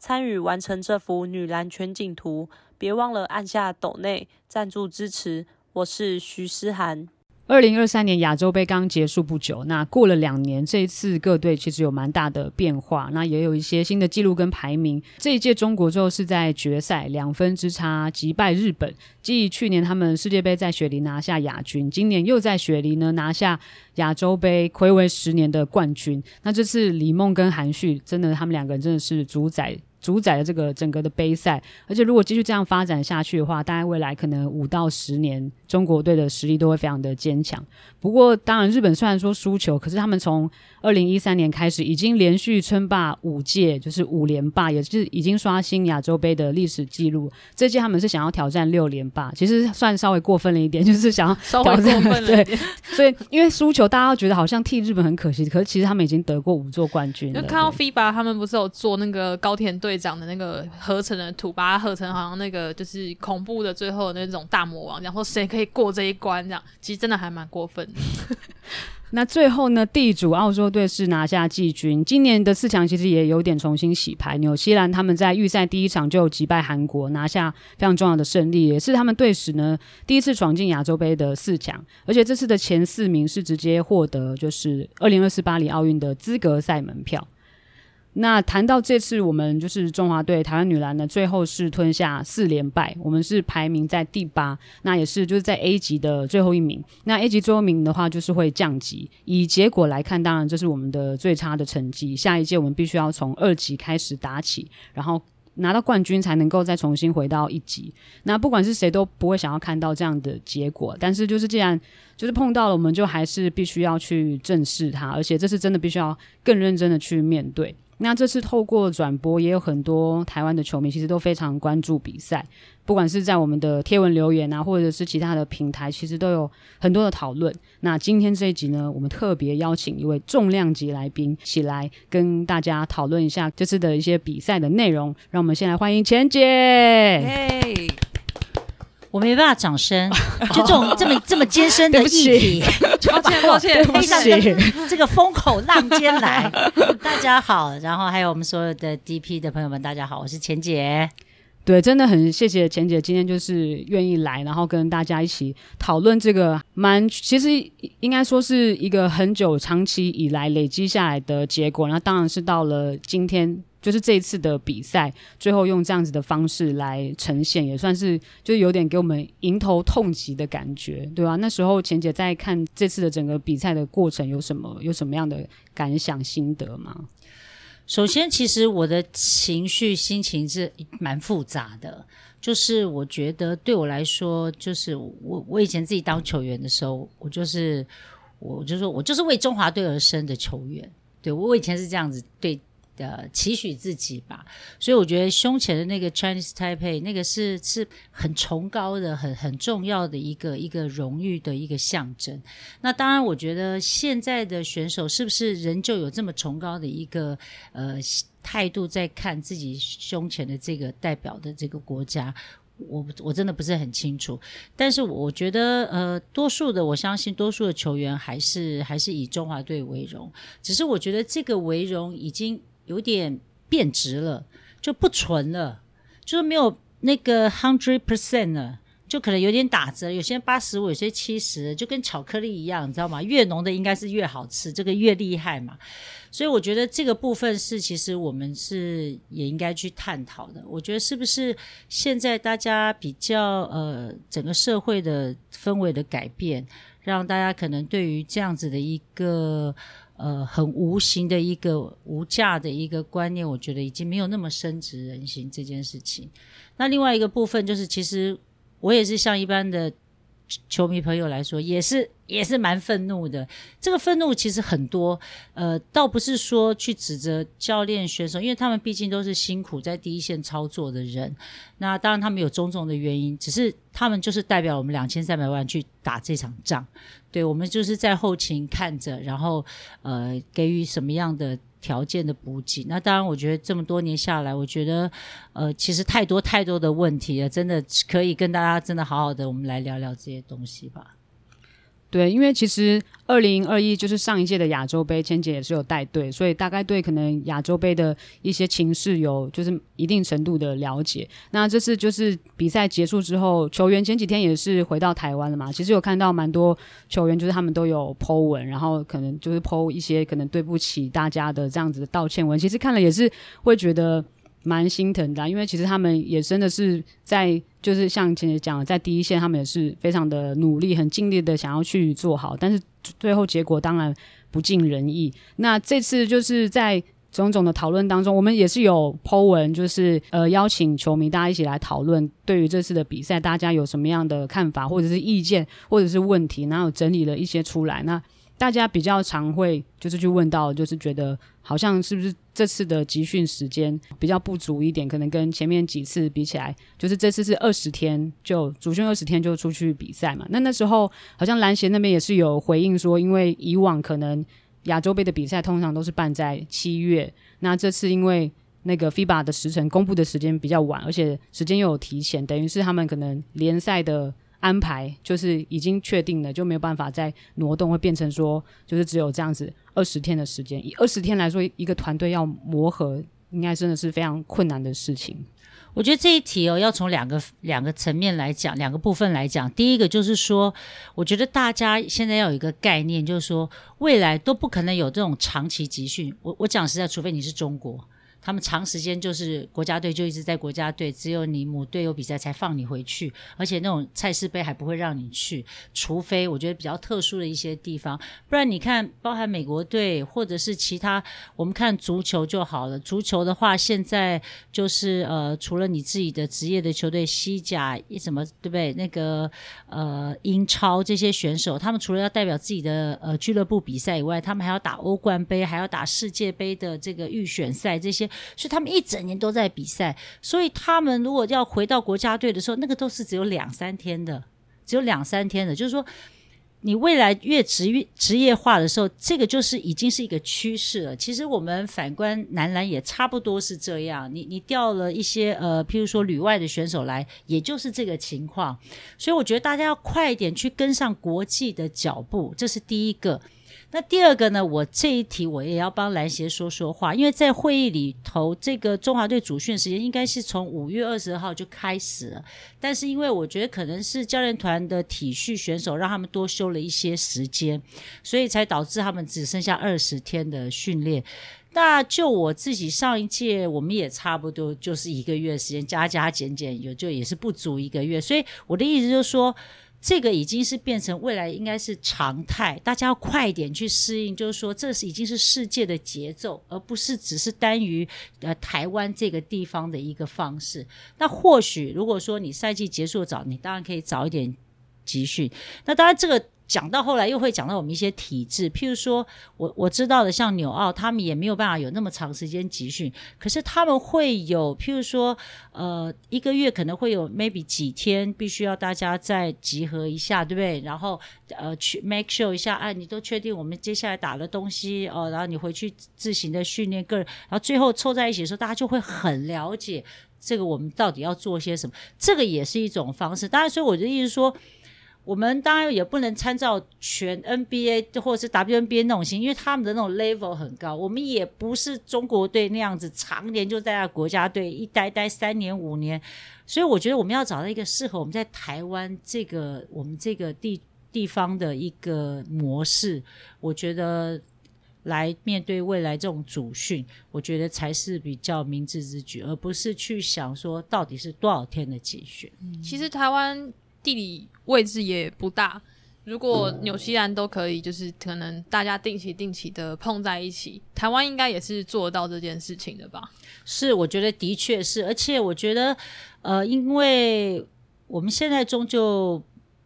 参与完成这幅女篮全景图。别忘了按下抖内赞助支持。我是徐思涵。二零二三年亚洲杯刚结束不久，那过了两年，这一次各队其实有蛮大的变化，那也有一些新的纪录跟排名。这一届中国最后是在决赛两分之差击败日本，继去年他们世界杯在雪梨拿下亚军，今年又在雪梨呢拿下亚洲杯暌违十年的冠军。那这次李梦跟韩旭真的，他们两个人真的是主宰。主宰了这个整个的杯赛，而且如果继续这样发展下去的话，大概未来可能五到十年，中国队的实力都会非常的坚强。不过，当然日本虽然说输球，可是他们从二零一三年开始已经连续称霸五届，就是五连霸，也是已经刷新亚洲杯的历史记录。这届他们是想要挑战六连霸，其实算稍微过分了一点，就是想要挑战，稍微过分了 一点。对，所以因为输球，大家都觉得好像替日本很可惜，可是其实他们已经得过五座冠军了。就看到 FIBA 他们不是有做那个高田队队长的那个合成的图，把它合成好像那个就是恐怖的最后的那种大魔王，然后谁可以过这一关这样，其实真的还蛮过分。那最后呢，地主澳洲队是拿下季军。今年的四强其实也有点重新洗牌。纽西兰他们在预赛第一场就击败韩国，拿下非常重要的胜利，也是他们队史呢第一次闯进亚洲杯的四强。而且这次的前四名是直接获得就是二零二四巴黎奥运的资格赛门票。那谈到这次我们就是中华队台湾女篮呢，最后是吞下四连败，我们是排名在第八，那也是就是在 A 级的最后一名。那 A 级最后一名的话就是会降级。以结果来看，当然这是我们的最差的成绩。下一届我们必须要从二级开始打起，然后拿到冠军才能够再重新回到一级。那不管是谁都不会想要看到这样的结果，但是就是既然就是碰到了，我们就还是必须要去正视它，而且这是真的必须要更认真的去面对。那这次透过转播，也有很多台湾的球迷其实都非常关注比赛，不管是在我们的贴文留言啊，或者是其他的平台，其实都有很多的讨论。那今天这一集呢，我们特别邀请一位重量级来宾，起来跟大家讨论一下这次的一些比赛的内容。让我们先来欢迎钱姐。我没办法掌声，就这种这么这么艰深的议题，抱 歉抱歉，背上这个风口浪尖来。大家好，然后还有我们所有的 DP 的朋友们，大家好，我是钱姐。对，真的很谢谢钱姐今天就是愿意来，然后跟大家一起讨论这个蛮，其实应该说是一个很久长期以来累积下来的结果，然后当然是到了今天。就是这一次的比赛，最后用这样子的方式来呈现，也算是就有点给我们迎头痛击的感觉，对吧？那时候钱姐在看这次的整个比赛的过程，有什么有什么样的感想心得吗？首先，其实我的情绪心情是蛮复杂的，就是我觉得对我来说，就是我我以前自己当球员的时候，我就是我就说我就是为中华队而生的球员，对，我以前是这样子对。的期许自己吧，所以我觉得胸前的那个 Chinese Taipei 那个是是很崇高的、很很重要的一个一个荣誉的一个象征。那当然，我觉得现在的选手是不是仍旧有这么崇高的一个呃态度在看自己胸前的这个代表的这个国家？我我真的不是很清楚。但是我觉得呃，多数的我相信多数的球员还是还是以中华队为荣。只是我觉得这个为荣已经。有点变质了，就不纯了，就是没有那个 hundred percent 了，就可能有点打折。有些八十五，有些七十，就跟巧克力一样，你知道吗？越浓的应该是越好吃，这个越厉害嘛。所以我觉得这个部分是，其实我们是也应该去探讨的。我觉得是不是现在大家比较呃，整个社会的氛围的改变，让大家可能对于这样子的一个。呃，很无形的一个无价的一个观念，我觉得已经没有那么深植人心这件事情。那另外一个部分就是，其实我也是像一般的球迷朋友来说，也是也是蛮愤怒的。这个愤怒其实很多，呃，倒不是说去指责教练选手，因为他们毕竟都是辛苦在第一线操作的人。那当然他们有种种的原因，只是他们就是代表我们两千三百万去打这场仗。对，我们就是在后勤看着，然后呃给予什么样的。条件的补给，那当然，我觉得这么多年下来，我觉得，呃，其实太多太多的问题了，真的可以跟大家真的好好的，我们来聊聊这些东西吧。对，因为其实二零二一就是上一届的亚洲杯，千姐也是有带队，所以大概对可能亚洲杯的一些情势有就是一定程度的了解。那这次就是比赛结束之后，球员前几天也是回到台湾了嘛，其实有看到蛮多球员，就是他们都有 po 文，然后可能就是 po 一些可能对不起大家的这样子的道歉文，其实看了也是会觉得。蛮心疼的，因为其实他们也真的是在，就是像前面讲的，在第一线，他们也是非常的努力，很尽力的想要去做好，但是最后结果当然不尽人意。那这次就是在种种的讨论当中，我们也是有 po 文，就是呃邀请球迷大家一起来讨论，对于这次的比赛，大家有什么样的看法，或者是意见，或者是问题，然后整理了一些出来。那大家比较常会就是去问到，就是觉得好像是不是这次的集训时间比较不足一点，可能跟前面几次比起来，就是这次是二十天就主训二十天就出去比赛嘛。那那时候好像篮协那边也是有回应说，因为以往可能亚洲杯的比赛通常都是办在七月，那这次因为那个 FIBA 的时程公布的时间比较晚，而且时间又有提前，等于是他们可能联赛的。安排就是已经确定了，就没有办法再挪动，会变成说就是只有这样子二十天的时间。以二十天来说，一个团队要磨合，应该真的是非常困难的事情。我觉得这一题哦，要从两个两个层面来讲，两个部分来讲。第一个就是说，我觉得大家现在要有一个概念，就是说未来都不可能有这种长期集训。我我讲实在，除非你是中国。他们长时间就是国家队就一直在国家队，只有你母队有比赛才放你回去，而且那种赛事杯还不会让你去，除非我觉得比较特殊的一些地方，不然你看，包含美国队或者是其他，我们看足球就好了。足球的话，现在就是呃，除了你自己的职业的球队西甲什么对不对？那个呃英超这些选手，他们除了要代表自己的呃俱乐部比赛以外，他们还要打欧冠杯，还要打世界杯的这个预选赛这些。所以他们一整年都在比赛，所以他们如果要回到国家队的时候，那个都是只有两三天的，只有两三天的。就是说，你未来越职业职业化的时候，这个就是已经是一个趋势了。其实我们反观男篮也差不多是这样。你你调了一些呃，譬如说旅外的选手来，也就是这个情况。所以我觉得大家要快一点去跟上国际的脚步，这是第一个。那第二个呢？我这一题我也要帮篮协说说话，因为在会议里头，这个中华队主训时间应该是从五月二十号就开始了，但是因为我觉得可能是教练团的体恤选手，让他们多休了一些时间，所以才导致他们只剩下二十天的训练。那就我自己上一届，我们也差不多就是一个月时间，加加减减有就也是不足一个月，所以我的意思就是说。这个已经是变成未来应该是常态，大家要快一点去适应。就是说，这是已经是世界的节奏，而不是只是单于呃台湾这个地方的一个方式。那或许如果说你赛季结束早，你当然可以早一点集训。那当然这个。讲到后来又会讲到我们一些体制，譬如说我我知道的，像纽奥他们也没有办法有那么长时间集训，可是他们会有，譬如说呃一个月可能会有 maybe 几天必须要大家再集合一下，对不对？然后呃去 make sure 一下，哎，你都确定我们接下来打的东西哦，然后你回去自行的训练个人，然后最后凑在一起的时候，大家就会很了解这个我们到底要做些什么，这个也是一种方式。当然，所以我的意思说。我们当然也不能参照全 NBA 或者是 WNBA 那种型，因为他们的那种 level 很高。我们也不是中国队那样子，常年就在那国家队一待待三年五年。所以我觉得我们要找到一个适合我们在台湾这个我们这个地地方的一个模式。我觉得来面对未来这种主训，我觉得才是比较明智之举，而不是去想说到底是多少天的集训。其实台湾。地理位置也不大，如果纽西兰都可以，就是可能大家定期定期的碰在一起，台湾应该也是做到这件事情的吧？是，我觉得的确是，而且我觉得，呃，因为我们现在终究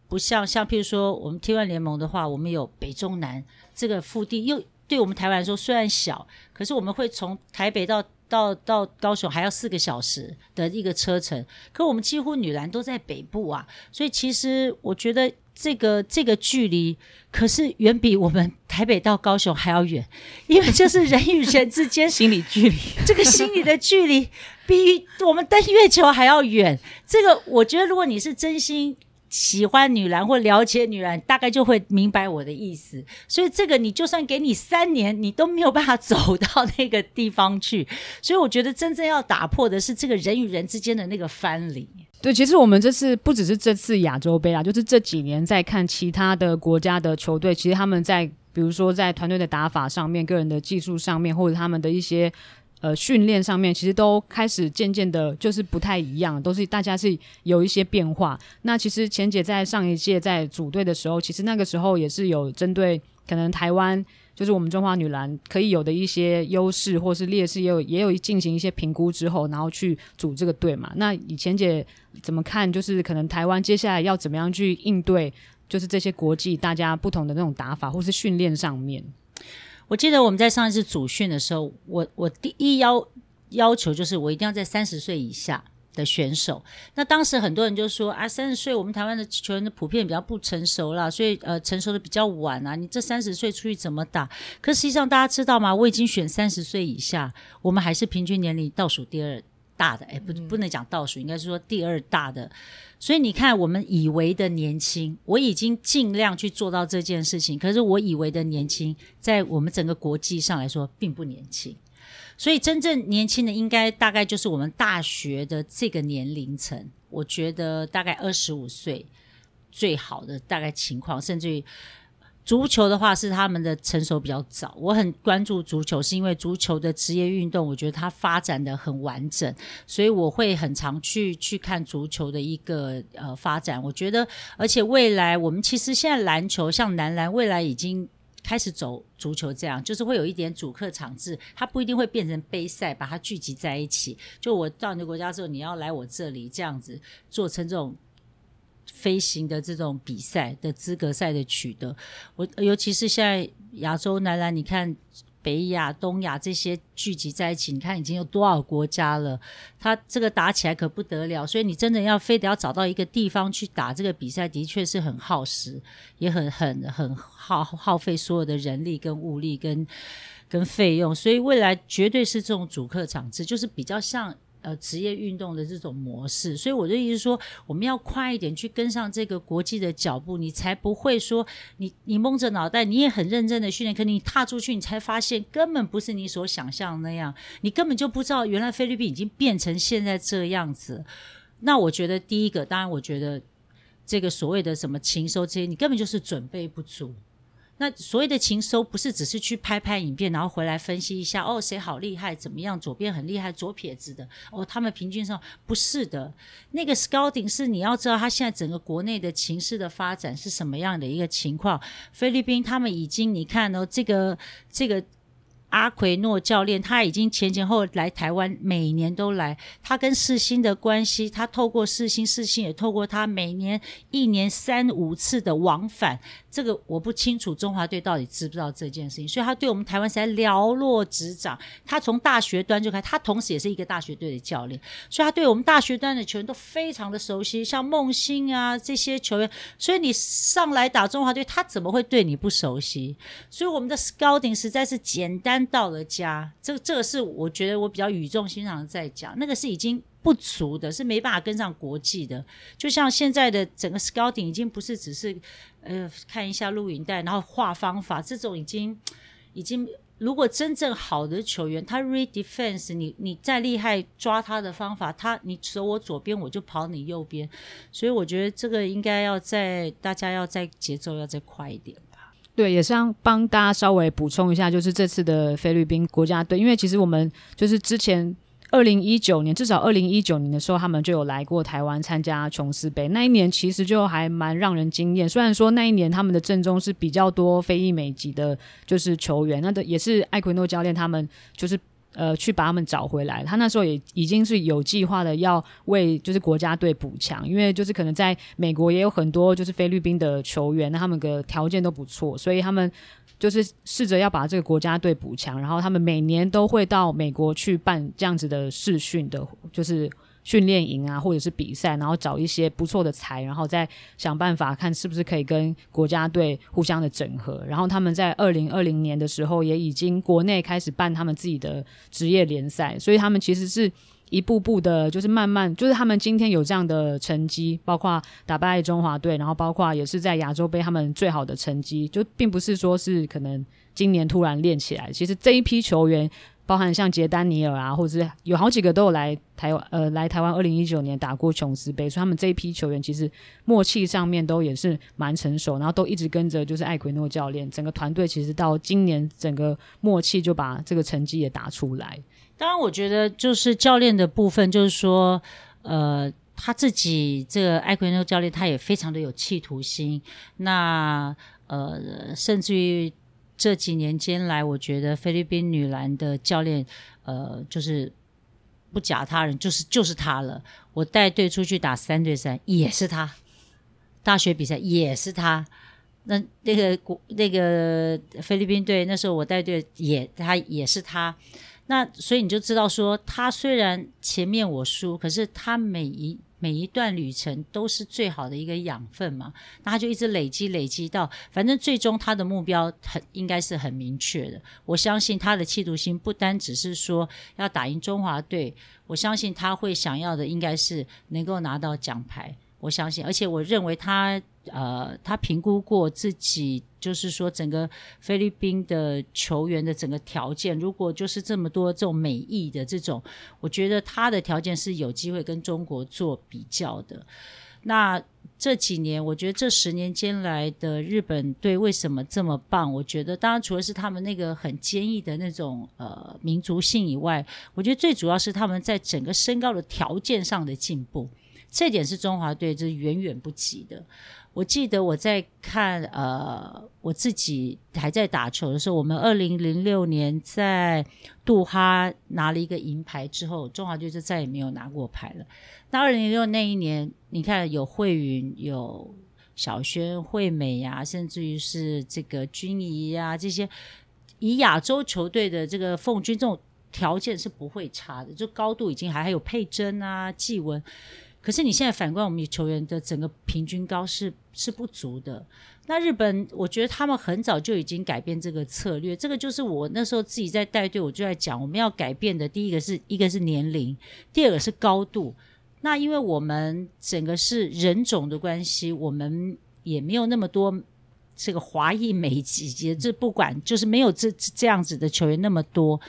不像像譬如说我们 T1 联盟的话，我们有北中南这个腹地，又对我们台湾来说虽然小，可是我们会从台北到到到高雄还要四个小时的一个车程，可我们几乎女篮都在北部啊，所以其实我觉得。这个这个距离可是远比我们台北到高雄还要远，因为这是人与人之间心理距离，这个心理的距离比我们登月球还要远。这个我觉得，如果你是真心。喜欢女篮或了解女篮，大概就会明白我的意思。所以这个你就算给你三年，你都没有办法走到那个地方去。所以我觉得真正要打破的是这个人与人之间的那个藩篱。对，其实我们这次不只是这次亚洲杯啊，就是这几年在看其他的国家的球队，其实他们在比如说在团队的打法上面、个人的技术上面，或者他们的一些。呃，训练上面其实都开始渐渐的，就是不太一样，都是大家是有一些变化。那其实钱姐在上一届在组队的时候，其实那个时候也是有针对可能台湾，就是我们中华女篮可以有的一些优势或是劣势，也有也有进行一些评估之后，然后去组这个队嘛。那以钱姐怎么看？就是可能台湾接下来要怎么样去应对，就是这些国际大家不同的那种打法，或是训练上面。我记得我们在上一次组训的时候，我我第一要要求就是我一定要在三十岁以下的选手。那当时很多人就说啊，三十岁我们台湾的球员的普遍比较不成熟啦，所以呃成熟的比较晚啊。你这三十岁出去怎么打？可实际上大家知道吗？我已经选三十岁以下，我们还是平均年龄倒数第二大的，哎，不不能讲倒数，应该是说第二大的。所以你看，我们以为的年轻，我已经尽量去做到这件事情。可是我以为的年轻，在我们整个国际上来说，并不年轻。所以真正年轻的，应该大概就是我们大学的这个年龄层。我觉得大概二十五岁最好的大概情况，甚至于。足球的话是他们的成熟比较早，我很关注足球，是因为足球的职业运动，我觉得它发展的很完整，所以我会很常去去看足球的一个呃发展。我觉得，而且未来我们其实现在篮球像男篮，未来已经开始走足球这样，就是会有一点主客场制，它不一定会变成杯赛，把它聚集在一起。就我到你的国家之后，你要来我这里这样子做成这种。飞行的这种比赛的资格赛的取得，我尤其是现在亚洲男篮，你看北亚、东亚这些聚集在一起，你看已经有多少国家了？他这个打起来可不得了，所以你真的要非得要找到一个地方去打这个比赛，的确是很耗时，也很很很耗耗费所有的人力跟物力跟跟费用，所以未来绝对是这种主客场制，就是比较像。呃，职业运动的这种模式，所以我的意思是说，我们要快一点去跟上这个国际的脚步，你才不会说你你蒙着脑袋，你也很认真的训练，可你踏出去，你才发现根本不是你所想象的那样，你根本就不知道原来菲律宾已经变成现在这样子。那我觉得第一个，当然我觉得这个所谓的什么情收这些，你根本就是准备不足。那所谓的情收不是只是去拍拍影片，然后回来分析一下哦，谁好厉害，怎么样，左边很厉害，左撇子的哦，他们平均上不是的。那个 scouting 是你要知道他现在整个国内的情势的发展是什么样的一个情况。菲律宾他们已经你看哦，这个这个。阿奎诺教练他已经前前后来台湾，每年都来。他跟世新的关系，他透过世新，世新也透过他，每年一年三五次的往返。这个我不清楚中华队到底知不知道这件事情，所以他对我们台湾实在了若指掌。他从大学端就开，他同时也是一个大学队的教练，所以他对我们大学端的球员都非常的熟悉，像梦欣啊这些球员。所以你上来打中华队，他怎么会对你不熟悉？所以我们的 scouting 实在是简单到了家。这个这个是我觉得我比较语重心长的在讲，那个是已经不足的，是没办法跟上国际的。就像现在的整个 scouting 已经不是只是。呃，看一下录影带，然后画方法，这种已经已经，如果真正好的球员，他 read defense，你你再厉害抓他的方法，他你走我左边，我就跑你右边，所以我觉得这个应该要在大家要在节奏要再快一点吧。对，也是要帮大家稍微补充一下，就是这次的菲律宾国家队，因为其实我们就是之前。二零一九年，至少二零一九年的时候，他们就有来过台湾参加琼斯杯。那一年其实就还蛮让人惊艳。虽然说那一年他们的阵中是比较多非裔美籍的，就是球员，那的也是艾奎诺教练他们就是呃去把他们找回来。他那时候也已经是有计划的要为就是国家队补强，因为就是可能在美国也有很多就是菲律宾的球员，那他们的条件都不错，所以他们就是试着要把这个国家队补强。然后他们每年都会到美国去办这样子的试训的，就是。训练营啊，或者是比赛，然后找一些不错的才，然后再想办法看是不是可以跟国家队互相的整合。然后他们在二零二零年的时候，也已经国内开始办他们自己的职业联赛，所以他们其实是一步步的，就是慢慢，就是他们今天有这样的成绩，包括打败中华队，然后包括也是在亚洲杯他们最好的成绩，就并不是说是可能今年突然练起来，其实这一批球员。包含像杰丹尼尔啊，或者是有好几个都有来台湾，呃，来台湾二零一九年打过琼斯杯，所以他们这一批球员其实默契上面都也是蛮成熟，然后都一直跟着就是艾奎诺教练，整个团队其实到今年整个默契就把这个成绩也打出来。当然，我觉得就是教练的部分，就是说，呃，他自己这个艾奎诺教练他也非常的有企图心，那呃，甚至于。这几年间来，我觉得菲律宾女篮的教练，呃，就是不假他人，就是就是他了。我带队出去打三对三，也是他；大学比赛也是他。那那个国那个菲律宾队，那时候我带队也他也是他。那所以你就知道说，他虽然前面我输，可是他每一。每一段旅程都是最好的一个养分嘛，那他就一直累积累积到，反正最终他的目标很应该是很明确的。我相信他的企图心不单只是说要打赢中华队，我相信他会想要的应该是能够拿到奖牌。我相信，而且我认为他。呃，他评估过自己，就是说整个菲律宾的球员的整个条件，如果就是这么多这种美意的这种，我觉得他的条件是有机会跟中国做比较的。那这几年，我觉得这十年间来的日本队为什么这么棒？我觉得当然除了是他们那个很坚毅的那种呃民族性以外，我觉得最主要是他们在整个身高的条件上的进步，这点是中华队是远远不及的。我记得我在看，呃，我自己还在打球的时候，我们二零零六年在杜哈拿了一个银牌之后，中华队就再也没有拿过牌了。那二零零六那一年，你看有慧云、有小轩、惠美呀、甚至于是这个君怡呀，这些以亚洲球队的这个凤军这种条件是不会差的，就高度已经还还有佩珍啊、季文。可是你现在反观我们球员的整个平均高是是不足的。那日本，我觉得他们很早就已经改变这个策略。这个就是我那时候自己在带队，我就在讲，我们要改变的第一个是一个是年龄，第二个是高度。那因为我们整个是人种的关系，我们也没有那么多这个华裔美籍，这不管就是没有这这样子的球员那么多。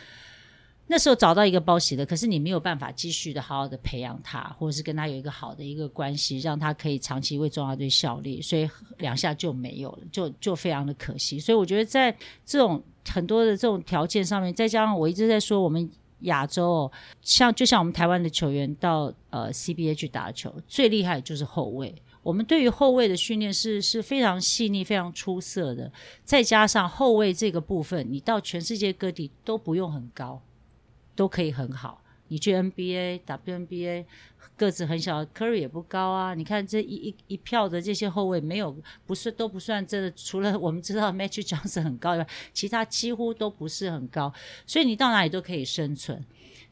那时候找到一个包洗的，可是你没有办法继续的好好的培养他，或者是跟他有一个好的一个关系，让他可以长期为中华队效力，所以两下就没有了，就就非常的可惜。所以我觉得在这种很多的这种条件上面，再加上我一直在说，我们亚洲哦像就像我们台湾的球员到呃 CBA 去打球，最厉害就是后卫。我们对于后卫的训练是是非常细腻、非常出色的。再加上后卫这个部分，你到全世界各地都不用很高。都可以很好，你去 NBA、WNBA，个子很小，Curry 也不高啊。你看这一一一票的这些后卫，没有不是都不算这，除了我们知道 Magic 长得很高以外，其他几乎都不是很高。所以你到哪里都可以生存。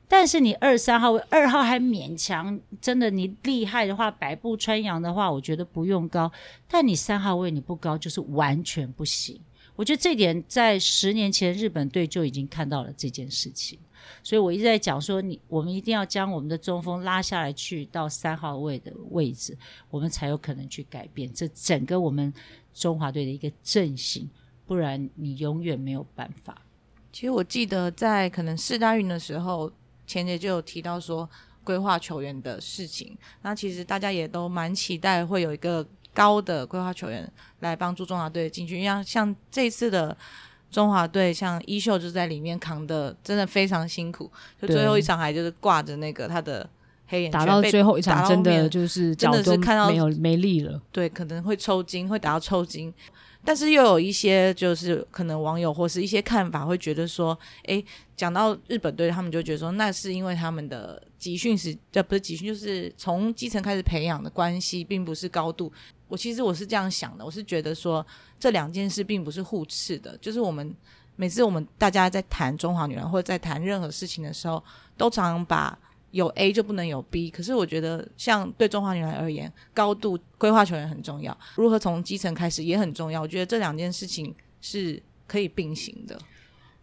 但是你二三号位，二号还勉强，真的你厉害的话，百步穿杨的话，我觉得不用高。但你三号位你不高，就是完全不行。我觉得这点在十年前日本队就已经看到了这件事情。所以我一直在讲说，你我们一定要将我们的中锋拉下来，去到三号位的位置，我们才有可能去改变这整个我们中华队的一个阵型，不然你永远没有办法。其实我记得在可能四大运的时候，前姐就有提到说规划球员的事情，那其实大家也都蛮期待会有一个高的规划球员来帮助中华队进去，因为像这次的。中华队像衣袖就在里面扛的，真的非常辛苦。就最后一场还就是挂着那个他的黑眼圈，打到最后一场真的就是真的是看到没有没力了，对，可能会抽筋，会打到抽筋。但是又有一些就是可能网友或是一些看法会觉得说，诶，讲到日本队，他们就觉得说，那是因为他们的集训时，这不是集训，就是从基层开始培养的关系，并不是高度。我其实我是这样想的，我是觉得说这两件事并不是互斥的，就是我们每次我们大家在谈中华女人或者在谈任何事情的时候，都常常把。有 A 就不能有 B，可是我觉得像对中华女人而言，高度规划球员很重要，如何从基层开始也很重要。我觉得这两件事情是可以并行的，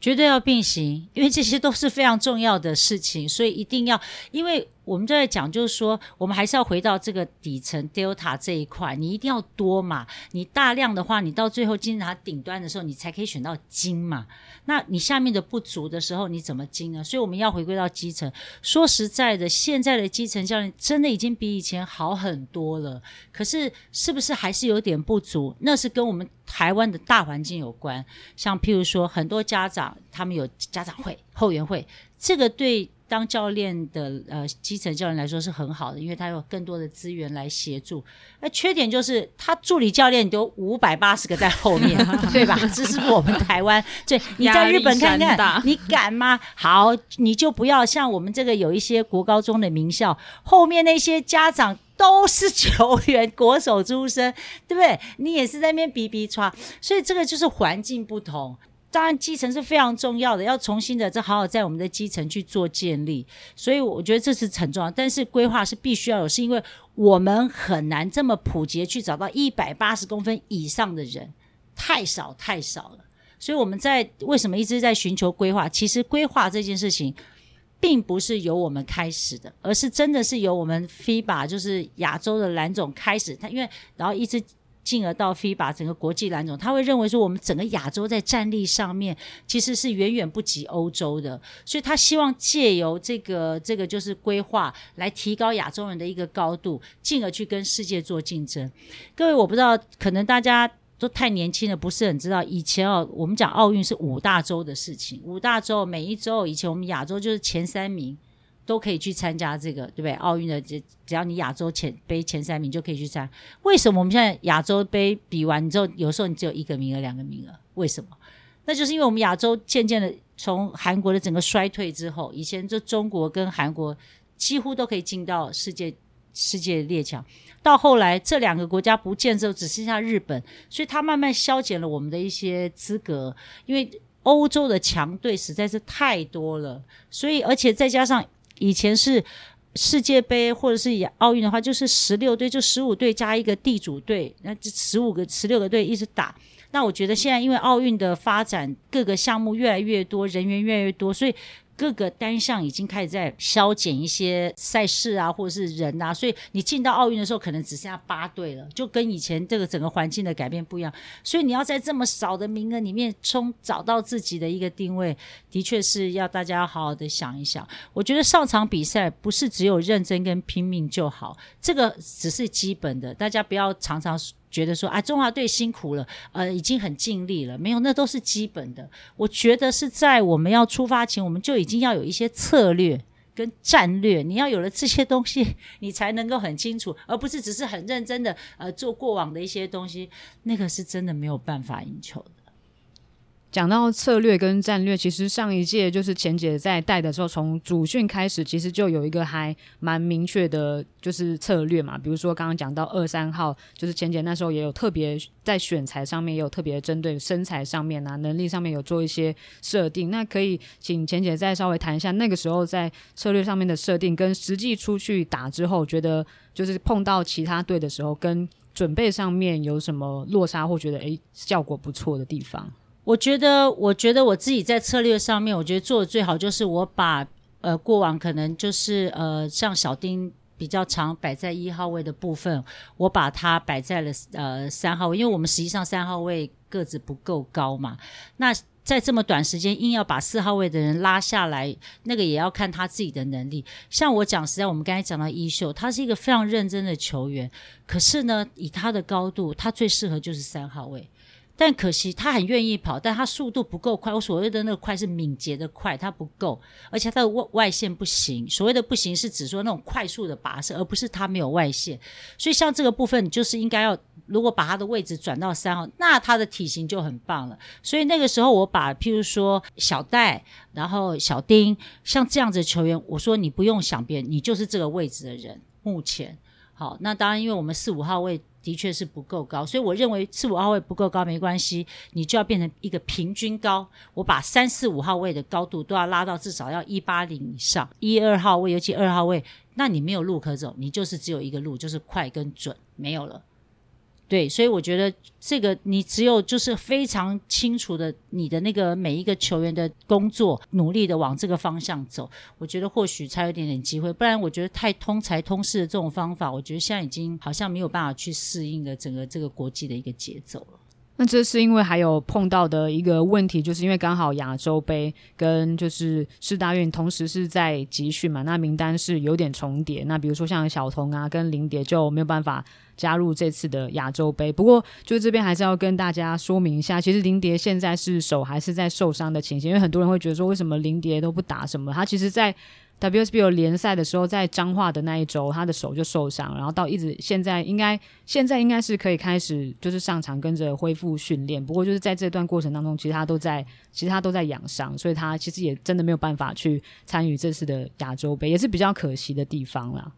绝对要并行，因为这些都是非常重要的事情，所以一定要，因为。我们就在讲，就是说，我们还是要回到这个底层 Delta 这一块，你一定要多嘛。你大量的话，你到最后金字塔顶端的时候，你才可以选到金嘛。那你下面的不足的时候，你怎么金呢？所以我们要回归到基层。说实在的，现在的基层教练真的已经比以前好很多了。可是，是不是还是有点不足？那是跟我们台湾的大环境有关。像譬如说，很多家长他们有家长会、后援会，这个对。当教练的呃基层教练来说是很好的，因为他有更多的资源来协助。那缺点就是他助理教练都五百八十个在后面，对吧？这是我们台湾。对，你在日本看看，你敢吗？好，你就不要像我们这个有一些国高中的名校，后面那些家长都是球员、国手出身，对不对？你也是在那边比比 刷，所以这个就是环境不同。当然，基层是非常重要的，要重新的这好好在我们的基层去做建立，所以我觉得这是很重要。但是规划是必须要有，是因为我们很难这么普及去找到一百八十公分以上的人，太少太少了。所以我们在为什么一直在寻求规划？其实规划这件事情，并不是由我们开始的，而是真的是由我们 FIBA 就是亚洲的蓝总开始，他因为然后一直。进而到 FIBA 整个国际篮总，他会认为说，我们整个亚洲在战力上面其实是远远不及欧洲的，所以他希望借由这个这个就是规划来提高亚洲人的一个高度，进而去跟世界做竞争。各位，我不知道，可能大家都太年轻了，不是很知道以前哦，我们讲奥运是五大洲的事情，五大洲每一洲以前我们亚洲就是前三名。都可以去参加这个，对不对？奥运的只只要你亚洲前杯前三名就可以去参。为什么我们现在亚洲杯比完之后，有时候你只有一个名额、两个名额？为什么？那就是因为我们亚洲渐渐的从韩国的整个衰退之后，以前就中国跟韩国几乎都可以进到世界世界列强，到后来这两个国家不见之后，只剩下日本，所以它慢慢削减了我们的一些资格，因为欧洲的强队实在是太多了，所以而且再加上。以前是世界杯或者是奥运的话，就是十六队，就十五队加一个地主队，那这十五个、十六个队一直打。那我觉得现在因为奥运的发展，各个项目越来越多，人员越来越多，所以。各个单项已经开始在削减一些赛事啊，或者是人啊，所以你进到奥运的时候，可能只剩下八队了，就跟以前这个整个环境的改变不一样。所以你要在这么少的名额里面冲，找到自己的一个定位，的确是要大家好好的想一想。我觉得上场比赛不是只有认真跟拼命就好，这个只是基本的，大家不要常常。觉得说啊，中华队辛苦了，呃，已经很尽力了。没有，那都是基本的。我觉得是在我们要出发前，我们就已经要有一些策略跟战略。你要有了这些东西，你才能够很清楚，而不是只是很认真的呃做过往的一些东西。那个是真的没有办法赢球的。讲到策略跟战略，其实上一届就是钱姐在带的时候，从主训开始，其实就有一个还蛮明确的，就是策略嘛。比如说刚刚讲到二三号，就是钱姐那时候也有特别在选材上面也有特别针对身材上面啊、能力上面有做一些设定。那可以请钱姐再稍微谈一下那个时候在策略上面的设定，跟实际出去打之后，觉得就是碰到其他队的时候，跟准备上面有什么落差，或觉得诶效果不错的地方。我觉得，我觉得我自己在策略上面，我觉得做的最好就是我把呃过往可能就是呃像小丁比较常摆在一号位的部分，我把它摆在了呃三号位，因为我们实际上三号位个子不够高嘛。那在这么短时间硬要把四号位的人拉下来，那个也要看他自己的能力。像我讲实在，我们刚才讲到一秀，他是一个非常认真的球员，可是呢，以他的高度，他最适合就是三号位。但可惜他很愿意跑，但他速度不够快。我所谓的那个快是敏捷的快，他不够，而且他的外外线不行。所谓的不行是指说那种快速的跋涉，而不是他没有外线。所以像这个部分，就是应该要如果把他的位置转到三号，那他的体型就很棒了。所以那个时候我把譬如说小戴，然后小丁，像这样子球员，我说你不用想别人，你就是这个位置的人。目前好，那当然因为我们四五号位。的确是不够高，所以我认为四五号位不够高没关系，你就要变成一个平均高。我把三四五号位的高度都要拉到至少要一八零以上，一二号位尤其二号位，那你没有路可走，你就是只有一个路，就是快跟准，没有了。对，所以我觉得这个你只有就是非常清楚的你的那个每一个球员的工作，努力的往这个方向走，我觉得或许才有一点点机会。不然我觉得太通才通式的这种方法，我觉得现在已经好像没有办法去适应了整个这个国际的一个节奏了。那这是因为还有碰到的一个问题，就是因为刚好亚洲杯跟就是世大运同时是在集训嘛，那名单是有点重叠。那比如说像小童啊跟林蝶就没有办法。加入这次的亚洲杯，不过就是这边还是要跟大家说明一下，其实林蝶现在是手还是在受伤的情形，因为很多人会觉得说，为什么林蝶都不打什么？他其实，在 W S B O 联赛的时候，在彰化的那一周，他的手就受伤，然后到一直现在应该现在应该是可以开始就是上场跟着恢复训练，不过就是在这段过程当中，其实他都在其实他都在养伤，所以他其实也真的没有办法去参与这次的亚洲杯，也是比较可惜的地方啦。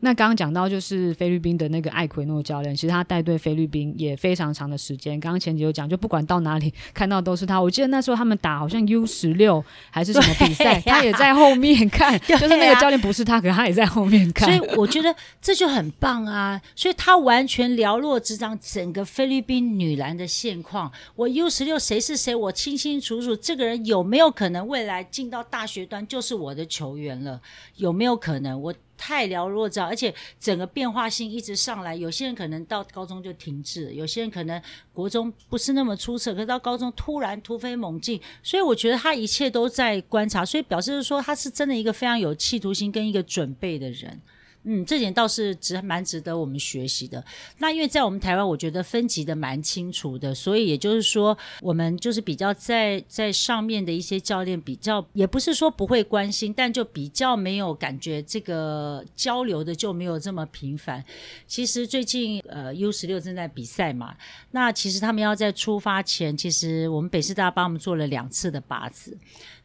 那刚刚讲到就是菲律宾的那个艾奎诺教练，其实他带队菲律宾也非常长的时间。刚刚前几有讲，就不管到哪里看到都是他。我记得那时候他们打好像 U 十六还是什么比赛，啊，他也在后面看，就是那个教练不是他，可是他也在后面看。所以我觉得这就很棒啊！所以他完全了若指掌整个菲律宾女篮的现况。我 U 十六谁是谁，我清清楚楚。这个人有没有可能未来进到大学端就是我的球员了？有没有可能我？太了若指掌，而且整个变化性一直上来。有些人可能到高中就停滞，有些人可能国中不是那么出色，可是到高中突然突飞猛进。所以我觉得他一切都在观察，所以表示说他是真的一个非常有企图心跟一个准备的人。嗯，这点倒是值蛮值得我们学习的。那因为在我们台湾，我觉得分级的蛮清楚的，所以也就是说，我们就是比较在在上面的一些教练比较，也不是说不会关心，但就比较没有感觉这个交流的就没有这么频繁。其实最近呃 U 十六正在比赛嘛，那其实他们要在出发前，其实我们北师大帮我们做了两次的靶子。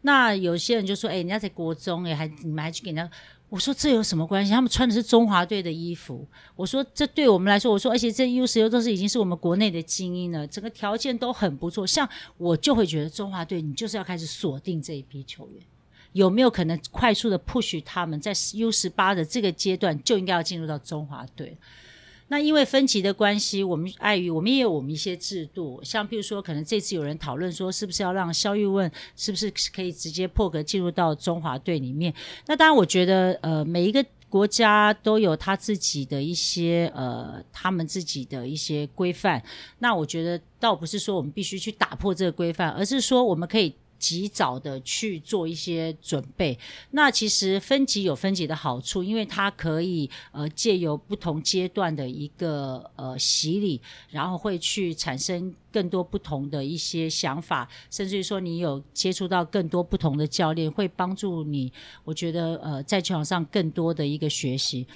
那有些人就说：“哎，人家在国中，哎，还你们还去给人家。”我说这有什么关系？他们穿的是中华队的衣服。我说这对我们来说，我说而且这 U 十六都是已经是我们国内的精英了，整个条件都很不错。像我就会觉得中华队，你就是要开始锁定这一批球员，有没有可能快速的 push 他们在 U 十八的这个阶段就应该要进入到中华队。那因为分级的关系，我们碍于我们也有我们一些制度，像譬如说，可能这次有人讨论说，是不是要让肖玉问是不是可以直接破格进入到中华队里面？那当然，我觉得呃，每一个国家都有他自己的一些呃，他们自己的一些规范。那我觉得倒不是说我们必须去打破这个规范，而是说我们可以。及早的去做一些准备，那其实分级有分级的好处，因为它可以呃借由不同阶段的一个呃洗礼，然后会去产生更多不同的一些想法，甚至于说你有接触到更多不同的教练，会帮助你。我觉得呃在球场上更多的一个学习。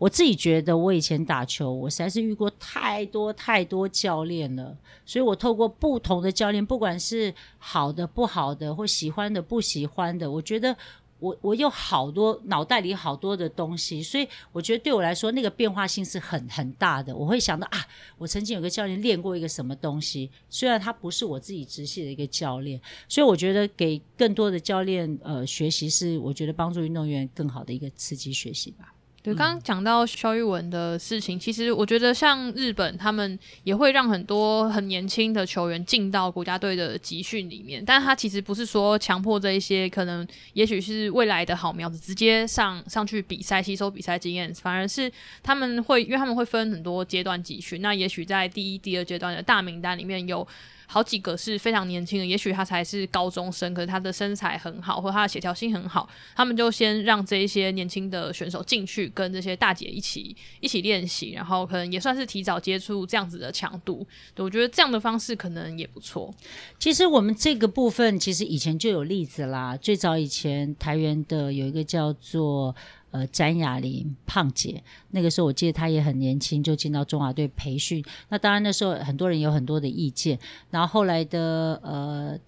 我自己觉得，我以前打球，我实在是遇过太多太多教练了，所以我透过不同的教练，不管是好的、不好的，或喜欢的、不喜欢的，我觉得我我有好多脑袋里好多的东西，所以我觉得对我来说，那个变化性是很很大的。我会想到啊，我曾经有个教练练过一个什么东西，虽然他不是我自己直系的一个教练，所以我觉得给更多的教练呃学习，是我觉得帮助运动员更好的一个刺激学习吧。对，刚刚讲到肖玉文的事情，其实我觉得像日本，他们也会让很多很年轻的球员进到国家队的集训里面，但他其实不是说强迫这一些可能也许是未来的好苗子直接上上去比赛吸收比赛经验，反而是他们会，因为他们会分很多阶段集训，那也许在第一、第二阶段的大名单里面有。好几个是非常年轻的，也许他才是高中生，可是他的身材很好，或他的协调性很好，他们就先让这一些年轻的选手进去，跟这些大姐一起一起练习，然后可能也算是提早接触这样子的强度。我觉得这样的方式可能也不错。其实我们这个部分其实以前就有例子啦，最早以前台元的有一个叫做呃詹雅玲胖姐，那个时候我记得她也很年轻就进到中华队培训。那当然那时候很多人有很多的意见，然后后来的呃。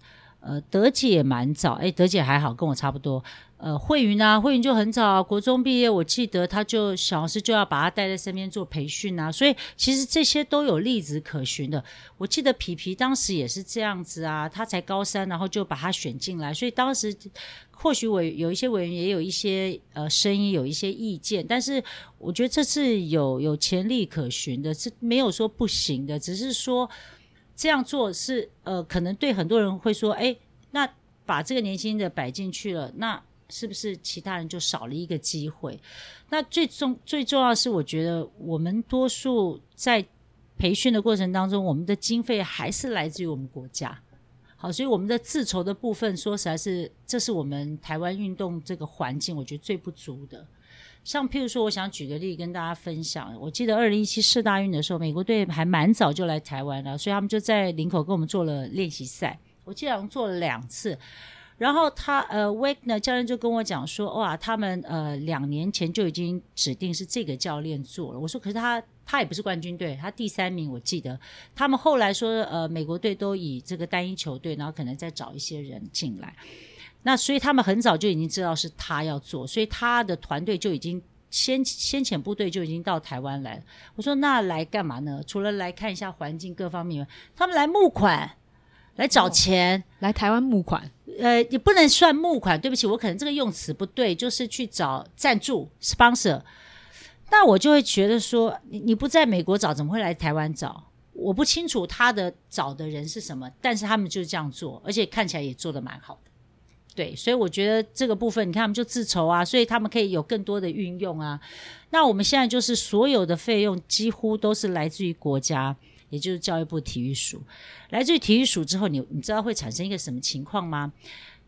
呃，德姐也蛮早，诶，德姐还好，跟我差不多。呃，慧云啊，慧云就很早啊，国中毕业，我记得她就小老师就要把她带在身边做培训啊，所以其实这些都有例子可循的。我记得皮皮当时也是这样子啊，他才高三，然后就把他选进来，所以当时或许委有一些委员也有一些呃声音，有一些意见，但是我觉得这是有有潜力可循的，是没有说不行的，只是说。这样做是呃，可能对很多人会说，哎，那把这个年轻的摆进去了，那是不是其他人就少了一个机会？那最重最重要是，我觉得我们多数在培训的过程当中，我们的经费还是来自于我们国家。好，所以我们的自筹的部分，说实在是，这是我们台湾运动这个环境，我觉得最不足的。像譬如说，我想举个例跟大家分享。我记得二零一七世大运的时候，美国队还蛮早就来台湾了，所以他们就在林口跟我们做了练习赛。我记得好像做了两次。然后他呃，Wagner 教练就跟我讲说，哇，他们呃两年前就已经指定是这个教练做了。我说，可是他他也不是冠军队，他第三名。我记得他们后来说，呃，美国队都以这个单一球队，然后可能再找一些人进来。那所以他们很早就已经知道是他要做，所以他的团队就已经先先遣部队就已经到台湾来了。我说那来干嘛呢？除了来看一下环境各方面，他们来募款，来找钱，哦、来台湾募款。呃，也不能算募款，对不起，我可能这个用词不对，就是去找赞助 sponsor。那我就会觉得说，你你不在美国找，怎么会来台湾找？我不清楚他的找的人是什么，但是他们就是这样做，而且看起来也做得蛮好的。对，所以我觉得这个部分，你看他们就自筹啊，所以他们可以有更多的运用啊。那我们现在就是所有的费用几乎都是来自于国家，也就是教育部体育署。来自于体育署之后，你你知道会产生一个什么情况吗？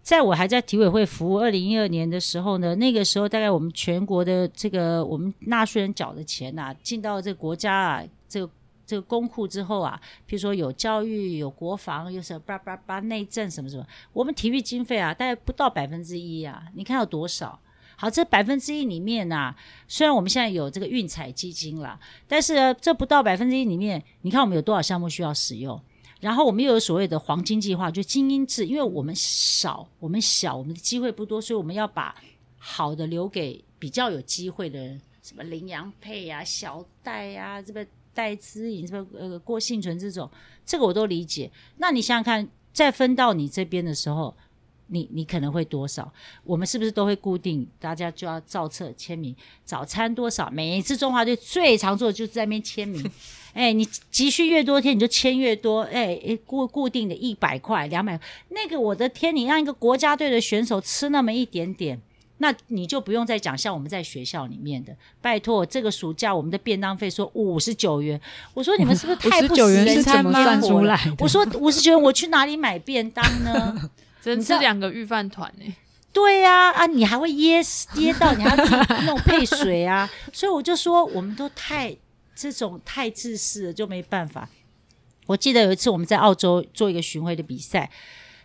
在我还在体委会服务二零一二年的时候呢，那个时候大概我们全国的这个我们纳税人缴的钱啊，进到这个国家啊，这个。这个公库之后啊，比如说有教育、有国防，又是叭叭叭内政什么什么，我们体育经费啊，大概不到百分之一啊。你看有多少？好，这百分之一里面呢、虽然我们现在有这个运彩基金了，但是，这不到百分之一里面，你看我们有多少项目需要使用？然后我们又有所谓的黄金计划，就精英制，因为我们少，我们小，我们的机会不多，所以我们要把好的留给比较有机会的人，什么麟洋配呀、啊、小戴呀、啊，这个。戴资颖什么呃郭幸存这种，这个我都理解。那你想想看，再分到你这边的时候，你你可能会多少？我们是不是都会固定？大家就要照册签名。早餐多少？每一次中华队最常做的就是在那边签名。哎，你集训越多天，你就签越多。哎，固固定的一百块、两百，那个我的天，你让一个国家队的选手吃那么一点点。那你就不用再讲，像我们在学校里面的，拜托，这个暑假我们的便当费说五十九元，我说你们是不是太不食人餐吗？我说五十九元，我去哪里买便当呢？真是两个御饭团呢。对呀，啊，啊，你还会噎噎到，你还要弄配水啊，所以我就说，我们都太这种太自私了，就没办法。我记得有一次我们在澳洲做一个巡回的比赛。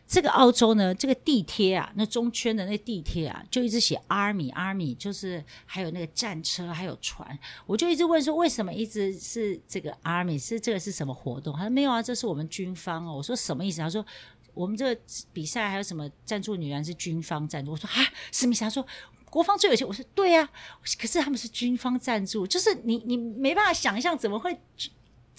这个澳洲呢，这个地贴啊，那中圈的那地贴啊，就一直写 Army Army，就是还有那个战车，还有船。我就一直问说，为什么一直是这个 Army？是这个是什么活动？他说没有啊，这是我们军方哦。我说什么意思？他说我们这个比赛还有什么赞助女人是军方赞助。我说啊，史密斯？他说国防最有钱。我说对呀，可是他们是军方赞助，就是你你没办法想象怎么会。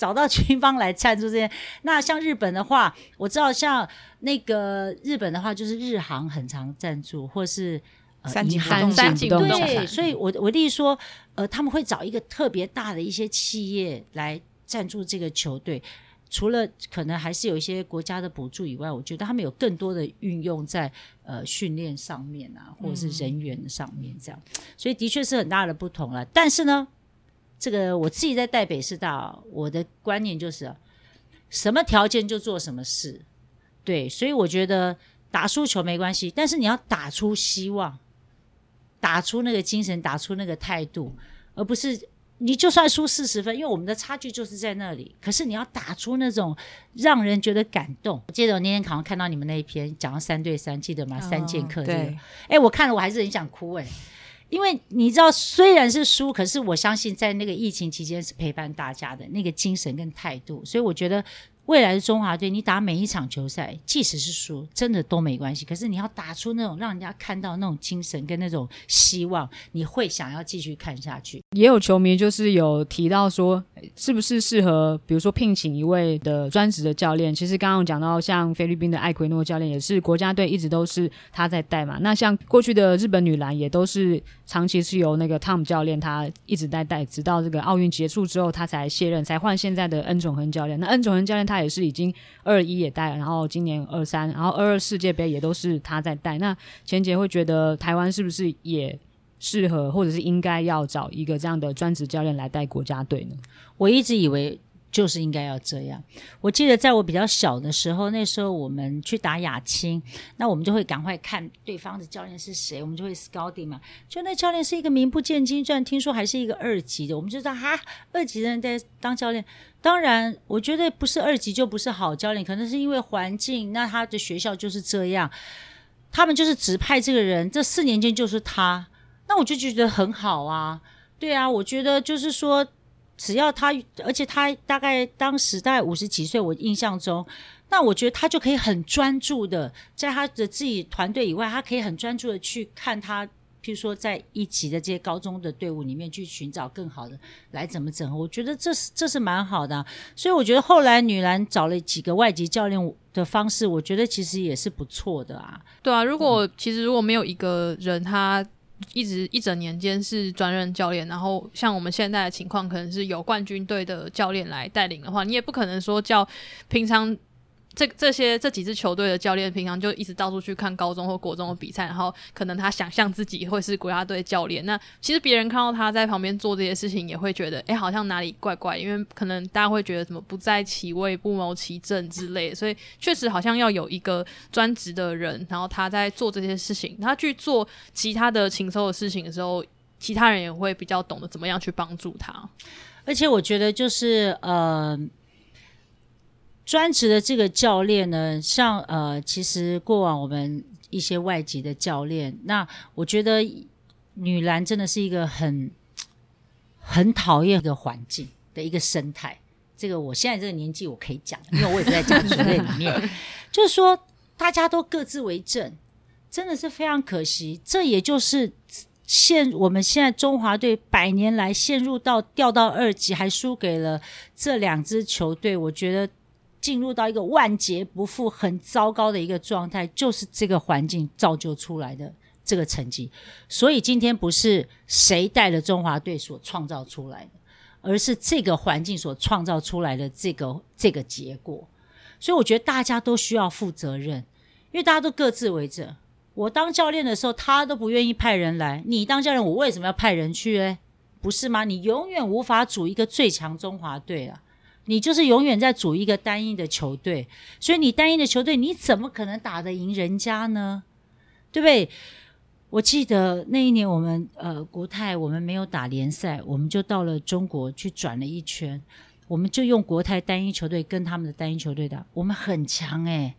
找到军方来赞助这些，那像日本的话，我知道像那个日本的话，就是日航很常赞助，或是三井三井对，所以我我的意思说，呃，他们会找一个特别大的一些企业来赞助这个球队，除了可能还是有一些国家的补助以外，我觉得他们有更多的运用在呃训练上面啊，或者是人员上面这样，所以的确是很大的不同了。但是呢。这个我自己在带北师大，我的观念就是，什么条件就做什么事，对，所以我觉得打输球没关系，但是你要打出希望，打出那个精神，打出那个态度，而不是你就算输四十分，因为我们的差距就是在那里。可是你要打出那种让人觉得感动。我记得我那天好像看到你们那一篇讲到三对三，记得吗？三剑客、这个，哎，我看了我还是很想哭哎，因为你知道虽然是输，可是我相信在那个疫情期间是陪伴大家的那个精神跟态度，所以我觉得。未来的中华队，你打每一场球赛，即使是输，真的都没关系。可是你要打出那种让人家看到那种精神跟那种希望，你会想要继续看下去。也有球迷就是有提到说，是不是适合，比如说聘请一位的专职的教练？其实刚刚讲到，像菲律宾的艾奎诺教练，也是国家队一直都是他在带嘛。那像过去的日本女篮，也都是长期是由那个 Tom 教练他一直在带，直到这个奥运结束之后，他才卸任，才换现在的恩总亨教练。那恩总亨教练他。也是已经二一也带了，然后今年二三，然后二二世界杯也都是他在带。那钱姐会觉得台湾是不是也适合，或者是应该要找一个这样的专职教练来带国家队呢？我一直以为。就是应该要这样。我记得在我比较小的时候，那时候我们去打亚青，那我们就会赶快看对方的教练是谁，我们就会 scouting 嘛。就那教练是一个名不见经传，听说还是一个二级的，我们就知道哈，二级的人在当教练。当然，我觉得不是二级就不是好教练，可能是因为环境，那他的学校就是这样，他们就是指派这个人，这四年间就是他，那我就觉得很好啊。对啊，我觉得就是说。只要他，而且他大概当时大概五十几岁，我印象中，那我觉得他就可以很专注的，在他的自己团队以外，他可以很专注的去看他，譬如说在一级的这些高中的队伍里面去寻找更好的来怎么整合。我觉得这是这是蛮好的啊，所以我觉得后来女篮找了几个外籍教练的方式，我觉得其实也是不错的啊。对啊，如果其实如果没有一个人他。一直一整年间是专任教练，然后像我们现在的情况，可能是有冠军队的教练来带领的话，你也不可能说叫平常。这这些这几支球队的教练平常就一直到处去看高中或国中的比赛，然后可能他想象自己会是国家队教练。那其实别人看到他在旁边做这些事情，也会觉得，哎，好像哪里怪怪，因为可能大家会觉得什么不在其位不谋其政之类。所以确实好像要有一个专职的人，然后他在做这些事情，他去做其他的情搜的事情的时候，其他人也会比较懂得怎么样去帮助他。而且我觉得就是呃。专职的这个教练呢，像呃，其实过往我们一些外籍的教练，那我觉得女篮真的是一个很很讨厌的环境的一个生态。这个我现在这个年纪我可以讲，因为我也不在家族队里面，就是说大家都各自为政，真的是非常可惜。这也就是现我们现在中华队百年来陷入到掉到二级，还输给了这两支球队，我觉得。进入到一个万劫不复、很糟糕的一个状态，就是这个环境造就出来的这个成绩。所以今天不是谁带了中华队所创造出来的，而是这个环境所创造出来的这个这个结果。所以我觉得大家都需要负责任，因为大家都各自为政。我当教练的时候，他都不愿意派人来；你当教练，我为什么要派人去？诶，不是吗？你永远无法组一个最强中华队啊！你就是永远在组一个单一的球队，所以你单一的球队，你怎么可能打得赢人家呢？对不对？我记得那一年我们呃国泰我们没有打联赛，我们就到了中国去转了一圈，我们就用国泰单一球队跟他们的单一球队打，我们很强诶。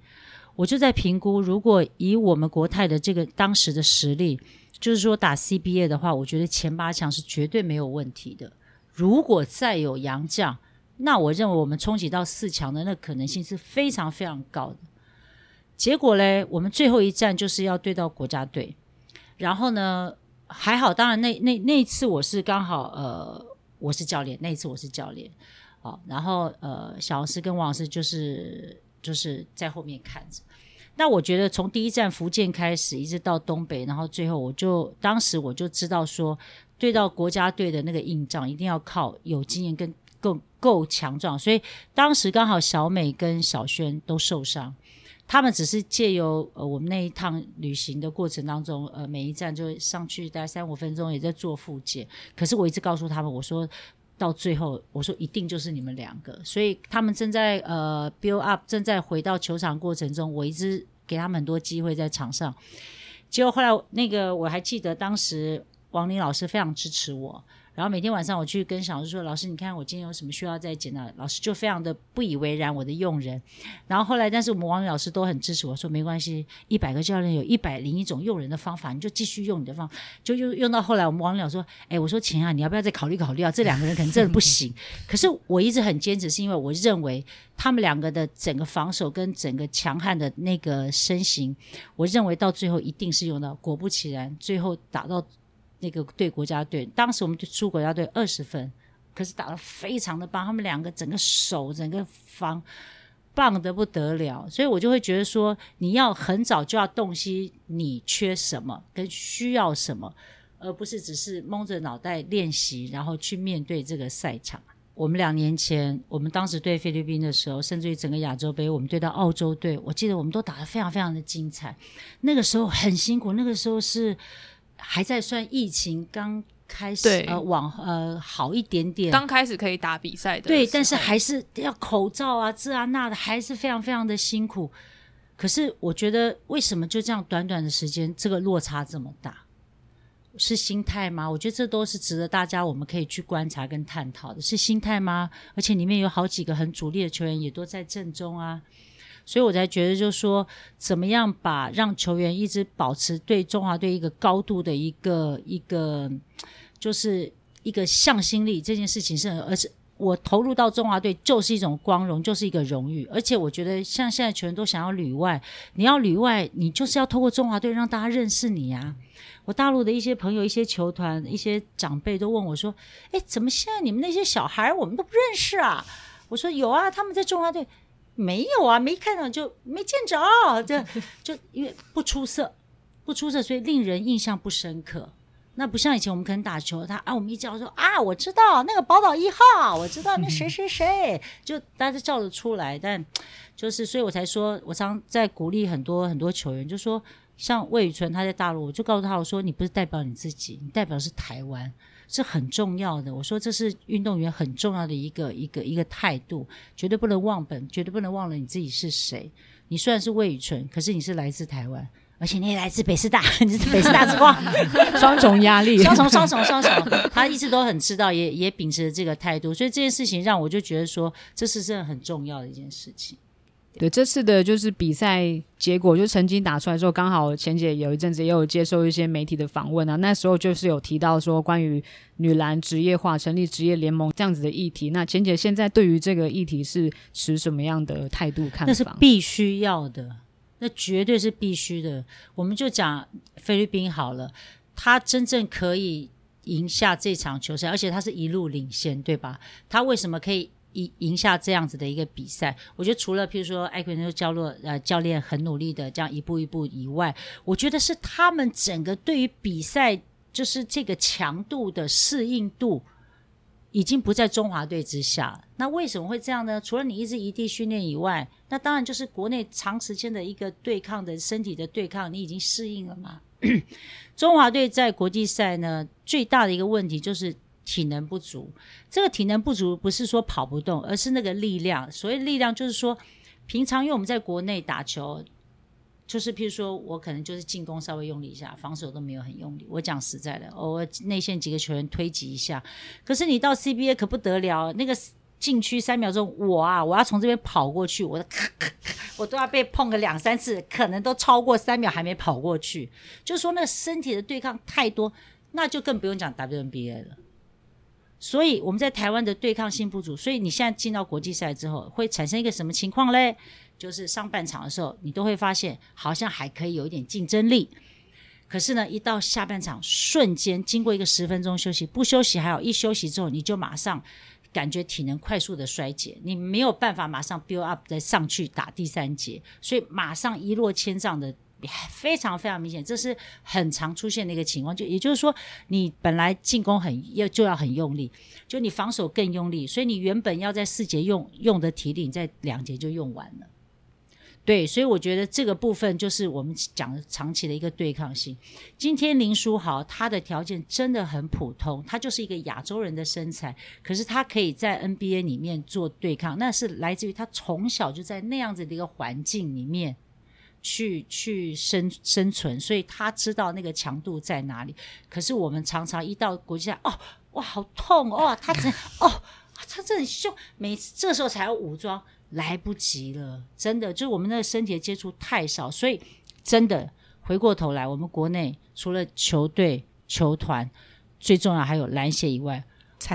我就在评估，如果以我们国泰的这个当时的实力，就是说打 CBA 的话，我觉得前八强是绝对没有问题的。如果再有洋将，那我认为我们冲击到四强的那可能性是非常非常高的。结果嘞，我们最后一站就是要对到国家队，然后呢，还好，当然那那那一次我是刚好呃我是教练，那一次我是教练，好，然后呃小王师跟王老师就是就是在后面看着。那我觉得从第一站福建开始，一直到东北，然后最后我就当时我就知道说，对到国家队的那个硬仗，一定要靠有经验跟。够够强壮，所以当时刚好小美跟小轩都受伤，他们只是借由呃我们那一趟旅行的过程当中，呃每一站就上去大概三五分钟也在做复健。可是我一直告诉他们，我说到最后，我说一定就是你们两个，所以他们正在呃 build up，正在回到球场过程中，我一直给他们很多机会在场上。结果后来那个我还记得当时王林老师非常支持我。然后每天晚上我去跟小老师说：“老师，你看我今天有什么需要再检查？”老师就非常的不以为然我的用人。然后后来，但是我们王老师都很支持我说：“没关系，一百个教练有一百零一种用人的方法，你就继续用你的方法。”就用用到后来，我们王老师说：“哎，我说晴啊，你要不要再考虑考虑啊？这两个人可能真的不行。”可是我一直很坚持，是因为我认为他们两个的整个防守跟整个强悍的那个身形，我认为到最后一定是用到。果不其然，最后打到。那个对国家队，当时我们就出国家队二十分，可是打得非常的棒，他们两个整个手整个防棒得不得了，所以我就会觉得说，你要很早就要洞悉你缺什么跟需要什么，而不是只是蒙着脑袋练习，然后去面对这个赛场。我们两年前，我们当时对菲律宾的时候，甚至于整个亚洲杯，我们对到澳洲队，我记得我们都打得非常非常的精彩，那个时候很辛苦，那个时候是。还在算疫情刚开始，呃，往呃好一点点，刚开始可以打比赛的，对，但是还是要口罩啊，这啊那的，还是非常非常的辛苦。可是我觉得，为什么就这样短短的时间，这个落差这么大？是心态吗？我觉得这都是值得大家我们可以去观察跟探讨的，是心态吗？而且里面有好几个很主力的球员也都在正中啊。所以我才觉得，就是说，怎么样把让球员一直保持对中华队一个高度的一个一个，就是一个向心力，这件事情是，而且我投入到中华队就是一种光荣，就是一个荣誉。而且我觉得，像现在球员都想要旅外，你要旅外，你就是要透过中华队让大家认识你啊。我大陆的一些朋友、一些球团、一些长辈都问我说：“哎，怎么现在你们那些小孩我们都不认识啊？”我说：“有啊，他们在中华队。”没有啊，没看到就没见着，这就因为不出色，不出色，所以令人印象不深刻。那不像以前我们可能打球，他啊，我们一叫说啊，我知道那个宝岛一号，我知道那谁谁谁，就大家叫得出来。但就是，所以我才说，我常在鼓励很多很多球员，就说像魏宇纯他在大陆，我就告诉他我说，你不是代表你自己，你代表是台湾。是很重要的，我说这是运动员很重要的一个一个一个态度，绝对不能忘本，绝对不能忘了你自己是谁。你虽然是魏宇纯，可是你是来自台湾，而且你也来自北师大，你是北师大之光，双重压力，双重双重双重。他一直都很知道，也也秉持着这个态度，所以这件事情让我就觉得说，这是真的很重要的一件事情。对，这次的就是比赛结果，就成绩打出来之后，刚好钱姐有一阵子也有接受一些媒体的访问啊，那时候就是有提到说关于女篮职业化、成立职业联盟这样子的议题。那钱姐现在对于这个议题是持什么样的态度看法？那是必须要的，那绝对是必须的。我们就讲菲律宾好了，他真正可以赢下这场球赛，而且他是一路领先，对吧？他为什么可以？赢赢下这样子的一个比赛，我觉得除了譬如说艾奎诺教练呃教练很努力的这样一步一步以外，我觉得是他们整个对于比赛就是这个强度的适应度已经不在中华队之下。那为什么会这样呢？除了你一直异地训练以外，那当然就是国内长时间的一个对抗的身体的对抗，你已经适应了嘛。中华队在国际赛呢，最大的一个问题就是。体能不足，这个体能不足不是说跑不动，而是那个力量。所谓力量，就是说平常因为我们在国内打球，就是譬如说我可能就是进攻稍微用力一下，防守都没有很用力。我讲实在的，偶尔内线几个球员推挤一下。可是你到 CBA 可不得了，那个禁区三秒钟，我啊，我要从这边跑过去，我的咔咔咔，我都要被碰个两三次，可能都超过三秒还没跑过去。就是说那身体的对抗太多，那就更不用讲 WNBA 了。所以我们在台湾的对抗性不足，所以你现在进到国际赛之后，会产生一个什么情况嘞？就是上半场的时候，你都会发现好像还可以有一点竞争力，可是呢，一到下半场，瞬间经过一个十分钟休息，不休息还好，一休息之后，你就马上感觉体能快速的衰竭，你没有办法马上 build up 再上去打第三节，所以马上一落千丈的。非常非常明显，这是很常出现的一个情况。就也就是说，你本来进攻很要就要很用力，就你防守更用力，所以你原本要在四节用用的体力，在两节就用完了。对，所以我觉得这个部分就是我们讲长期的一个对抗性。今天林书豪他的条件真的很普通，他就是一个亚洲人的身材，可是他可以在 NBA 里面做对抗，那是来自于他从小就在那样子的一个环境里面。去去生生存，所以他知道那个强度在哪里。可是我们常常一到国际赛，哦，哇，好痛哦，他真哦，他真很凶，每次这时候才要武装，来不及了，真的，就是我们那个身体的接触太少，所以真的回过头来，我们国内除了球队、球团，最重要还有篮协以外，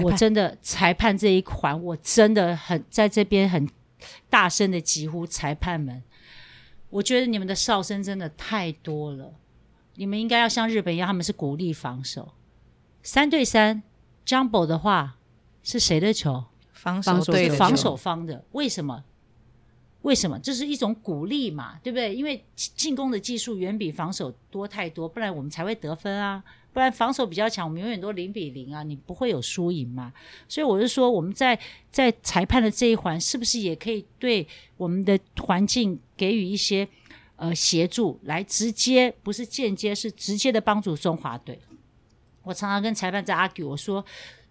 我真的裁判这一环，我真的很在这边很大声的疾呼裁判们。我觉得你们的哨声真的太多了，你们应该要像日本一样，他们是鼓励防守，三对三，jumbo 的话是谁的球？防守对防守方的，为什么？为什么？这是一种鼓励嘛，对不对？因为进攻的技术远比防守多太多，不然我们才会得分啊。不然防守比较强，我们永远都零比零啊，你不会有输赢嘛。所以我是说，我们在在裁判的这一环，是不是也可以对我们的环境给予一些呃协助，来直接不是间接，是直接的帮助中华队。我常常跟裁判在 argue，我说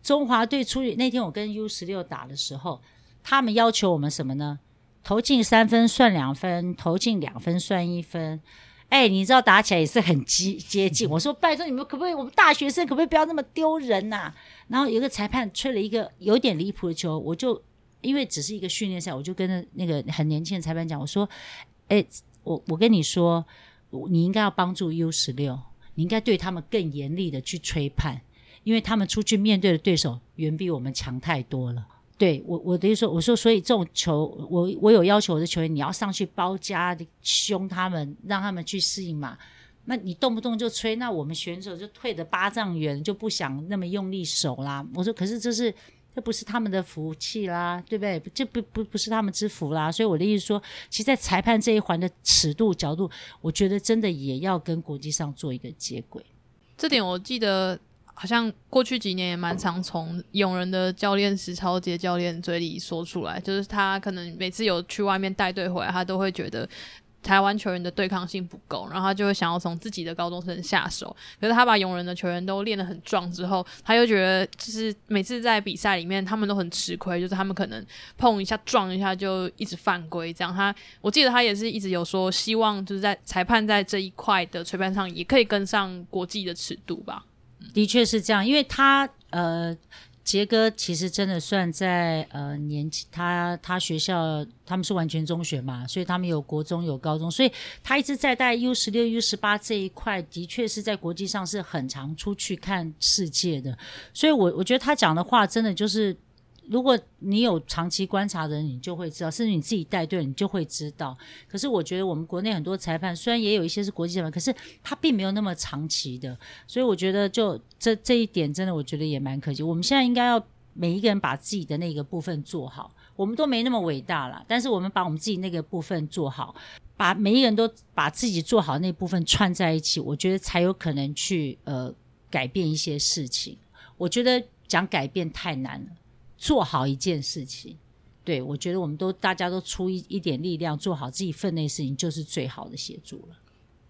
中华队出那天我跟 U 十六打的时候，他们要求我们什么呢？投进三分算两分，投进两分算一分。哎，你知道打起来也是很接接近。我说拜托你们可不可以，我们大学生可不可以不要那么丢人呐、啊？然后有个裁判吹了一个有点离谱的球，我就因为只是一个训练赛，我就跟那那个很年轻的裁判讲，我说：哎，我我跟你说，你应该要帮助 U 十六，你应该对他们更严厉的去吹判，因为他们出去面对的对手远比我们强太多了。对我，我等于说，我说，所以这种球，我我有要求我的球员，你要上去包夹凶他们，让他们去适应嘛。那你动不动就吹，那我们选手就退的八丈远，就不想那么用力守啦。我说，可是这是这不是他们的福气啦，对不对？这不不不是他们之福啦。所以我的意思说，其实，在裁判这一环的尺度角度，我觉得真的也要跟国际上做一个接轨。这点我记得。好像过去几年也蛮常从永仁的教练石超杰教练嘴里说出来，就是他可能每次有去外面带队回来，他都会觉得台湾球员的对抗性不够，然后他就会想要从自己的高中生下手。可是他把勇人的球员都练得很壮之后，他又觉得就是每次在比赛里面他们都很吃亏，就是他们可能碰一下撞一下就一直犯规这样。他我记得他也是一直有说希望就是在裁判在这一块的吹判上也可以跟上国际的尺度吧。的确是这样，因为他呃，杰哥其实真的算在呃年纪，他他学校他们是完全中学嘛，所以他们有国中有高中，所以他一直在带 U 十六 U 十八这一块，的确是在国际上是很常出去看世界的，所以我我觉得他讲的话真的就是。如果你有长期观察的人，你就会知道；甚至你自己带队，你就会知道。可是我觉得我们国内很多裁判，虽然也有一些是国际裁判，可是他并没有那么长期的。所以我觉得，就这这一点，真的我觉得也蛮可惜。我们现在应该要每一个人把自己的那个部分做好。我们都没那么伟大啦，但是我们把我们自己那个部分做好，把每一个人都把自己做好那部分串在一起，我觉得才有可能去呃改变一些事情。我觉得讲改变太难了。做好一件事情，对，我觉得我们都大家都出一一点力量，做好自己分内事情，就是最好的协助了。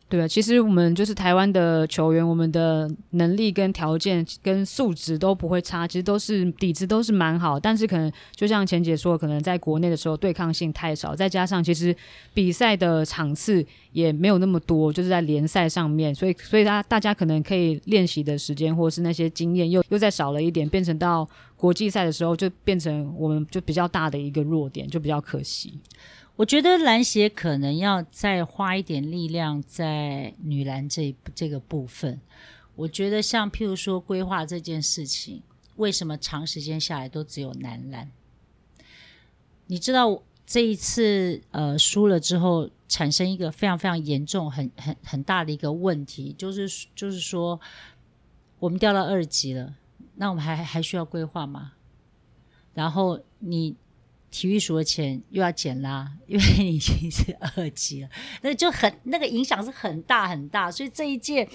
对啊，其实我们就是台湾的球员，我们的能力跟条件跟素质都不会差，其实都是底子都是蛮好。但是可能就像钱姐说，可能在国内的时候对抗性太少，再加上其实比赛的场次也没有那么多，就是在联赛上面，所以所以大大家可能可以练习的时间或者是那些经验又又再少了一点，变成到国际赛的时候就变成我们就比较大的一个弱点，就比较可惜。我觉得篮协可能要再花一点力量在女篮这这个部分。我觉得像譬如说规划这件事情，为什么长时间下来都只有男篮？你知道这一次呃输了之后，产生一个非常非常严重、很很很大的一个问题，就是就是说我们掉到二级了，那我们还还需要规划吗？然后你。体育署的钱又要减啦，因为你已经是二级了，那就很那个影响是很大很大，所以这一届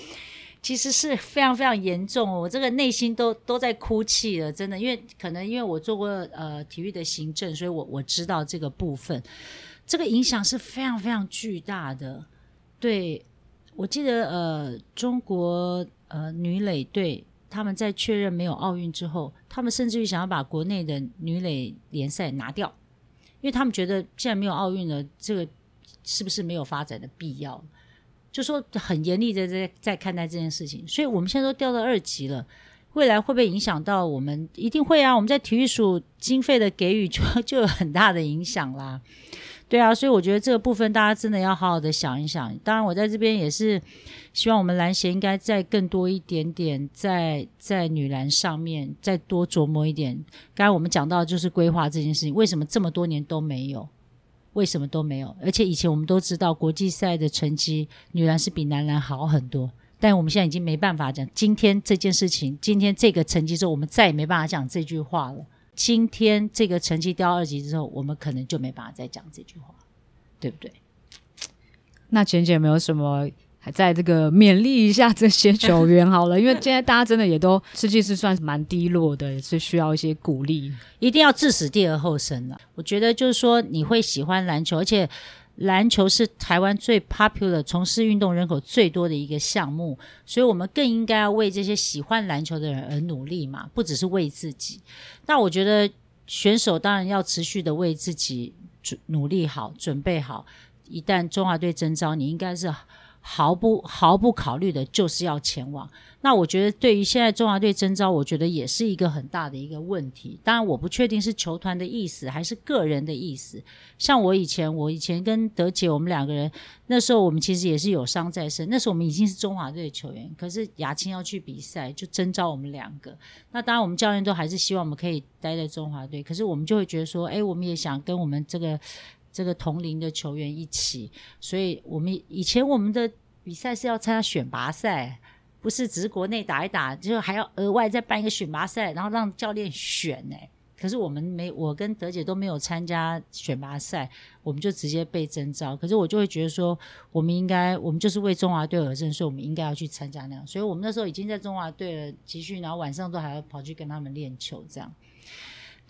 其实是非常非常严重，我这个内心都都在哭泣了，真的，因为可能因为我做过呃体育的行政，所以我我知道这个部分，这个影响是非常非常巨大的。对，我记得呃中国呃女垒队。他们在确认没有奥运之后，他们甚至于想要把国内的女垒联赛拿掉，因为他们觉得既然没有奥运了，这个是不是没有发展的必要？就说很严厉的在在看待这件事情。所以我们现在都掉到二级了，未来会不会影响到我们？一定会啊！我们在体育署经费的给予就 就有很大的影响啦。对啊，所以我觉得这个部分大家真的要好好的想一想。当然，我在这边也是希望我们篮协应该再更多一点点，在在女篮上面再多琢磨一点。刚才我们讲到就是规划这件事情，为什么这么多年都没有？为什么都没有？而且以前我们都知道国际赛的成绩，女篮是比男篮好很多，但我们现在已经没办法讲今天这件事情，今天这个成绩之后，我们再也没办法讲这句话了。今天这个成绩掉二级之后，我们可能就没办法再讲这句话，对不对？那简简有没有什么还在这个勉励一下这些球员好了？因为现在大家真的也都实际是算是蛮低落的，也是需要一些鼓励，一定要置死地而后生了。我觉得就是说你会喜欢篮球，而且。篮球是台湾最 popular、从事运动人口最多的一个项目，所以我们更应该要为这些喜欢篮球的人而努力嘛，不只是为自己。那我觉得选手当然要持续的为自己准努力好、准备好，一旦中华队征召，你应该是。毫不毫不考虑的，就是要前往。那我觉得，对于现在中华队征召，我觉得也是一个很大的一个问题。当然，我不确定是球团的意思还是个人的意思。像我以前，我以前跟德姐，我们两个人那时候，我们其实也是有伤在身。那时候我们已经是中华队的球员，可是亚青要去比赛，就征召我们两个。那当然，我们教练都还是希望我们可以待在中华队。可是我们就会觉得说，哎，我们也想跟我们这个。这个同龄的球员一起，所以我们以前我们的比赛是要参加选拔赛，不是只是国内打一打，就还要额外再办一个选拔赛，然后让教练选呢。可是我们没，我跟德姐都没有参加选拔赛，我们就直接被征召。可是我就会觉得说，我们应该，我们就是为中华队而生，所以我们应该要去参加那样。所以我们那时候已经在中华队了集训，然后晚上都还要跑去跟他们练球这样。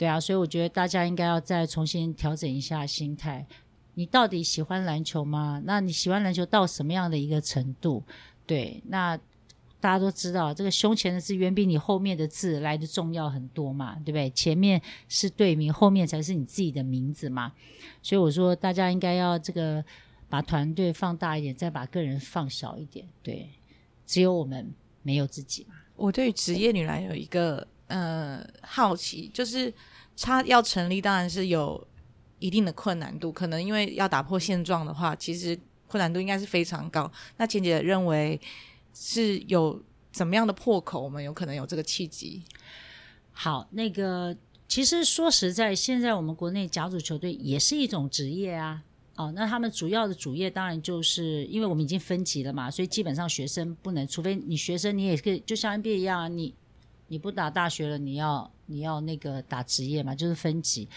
对啊，所以我觉得大家应该要再重新调整一下心态。你到底喜欢篮球吗？那你喜欢篮球到什么样的一个程度？对，那大家都知道，这个胸前的字远比你后面的字来的重要很多嘛，对不对？前面是队名，后面才是你自己的名字嘛。所以我说，大家应该要这个把团队放大一点，再把个人放小一点。对，只有我们没有自己嘛。我对职业女篮有一个呃好奇，就是。他要成立，当然是有一定的困难度。可能因为要打破现状的话，其实困难度应该是非常高。那简姐认为是有怎么样的破口，我们有可能有这个契机？好，那个其实说实在，现在我们国内甲组球队也是一种职业啊。哦，那他们主要的主业当然就是因为我们已经分级了嘛，所以基本上学生不能，除非你学生你也可以就像 NBA 一样啊，你。你不打大学了，你要你要那个打职业嘛，就是分级。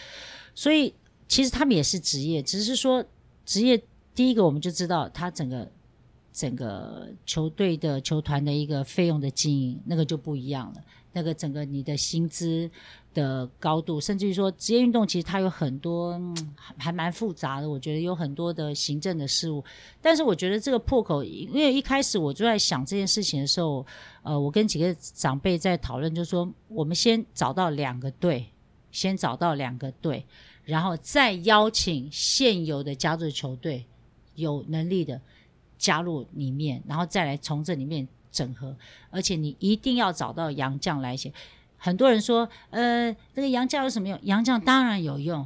所以其实他们也是职业，只是说职业第一个我们就知道他整个整个球队的球团的一个费用的经营，那个就不一样了。那个整个你的薪资的高度，甚至于说职业运动，其实它有很多还蛮复杂的。我觉得有很多的行政的事务，但是我觉得这个破口，因为一开始我就在想这件事情的时候，呃，我跟几个长辈在讨论，就是说我们先找到两个队，先找到两个队，然后再邀请现有的家族球队有能力的加入里面，然后再来从这里面。整合，而且你一定要找到杨将来写。很多人说，呃，这个杨将有什么用？杨将当然有用，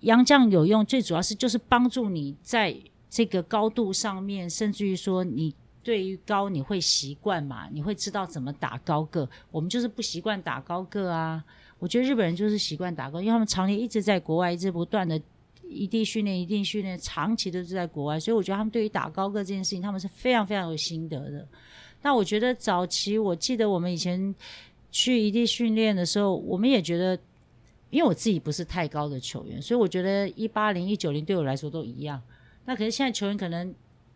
杨将有用，最主要是就是帮助你在这个高度上面，甚至于说你对于高你会习惯嘛，你会知道怎么打高个。我们就是不习惯打高个啊。我觉得日本人就是习惯打高，因为他们常年一直在国外，一直不断的一地训练，一定训练，长期都是在国外，所以我觉得他们对于打高个这件事情，他们是非常非常有心得的。那我觉得早期，我记得我们以前去异地训练的时候，我们也觉得，因为我自己不是太高的球员，所以我觉得一八零一九零对我来说都一样。那可是现在球员可能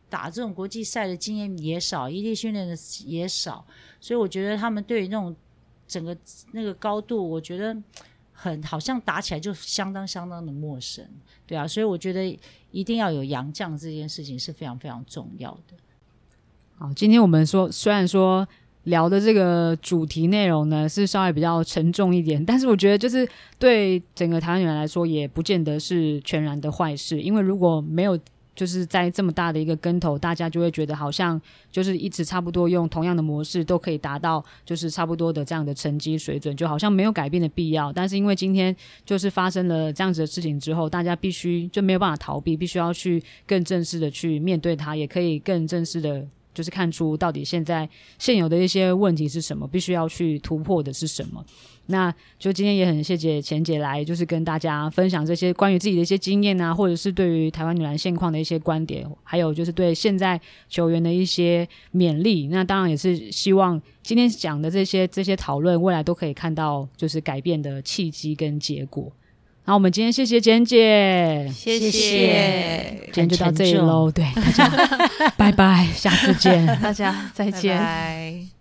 打这种国际赛的经验也少，异地训练的也少，所以我觉得他们对于那种整个那个高度，我觉得很好像打起来就相当相当的陌生，对啊，所以我觉得一定要有洋将这件事情是非常非常重要的。好，今天我们说，虽然说聊的这个主题内容呢是稍微比较沉重一点，但是我觉得就是对整个台湾女篮来说，也不见得是全然的坏事。因为如果没有就是在这么大的一个跟头，大家就会觉得好像就是一直差不多用同样的模式都可以达到就是差不多的这样的成绩水准，就好像没有改变的必要。但是因为今天就是发生了这样子的事情之后，大家必须就没有办法逃避，必须要去更正式的去面对它，也可以更正式的。就是看出到底现在现有的一些问题是什么，必须要去突破的是什么。那就今天也很谢谢钱姐来，就是跟大家分享这些关于自己的一些经验啊，或者是对于台湾女篮现况的一些观点，还有就是对现在球员的一些勉励。那当然也是希望今天讲的这些这些讨论，未来都可以看到就是改变的契机跟结果。那我们今天谢谢简姐，谢谢，今天就到这里喽。对，大家拜拜，下次见，大家再见。拜拜。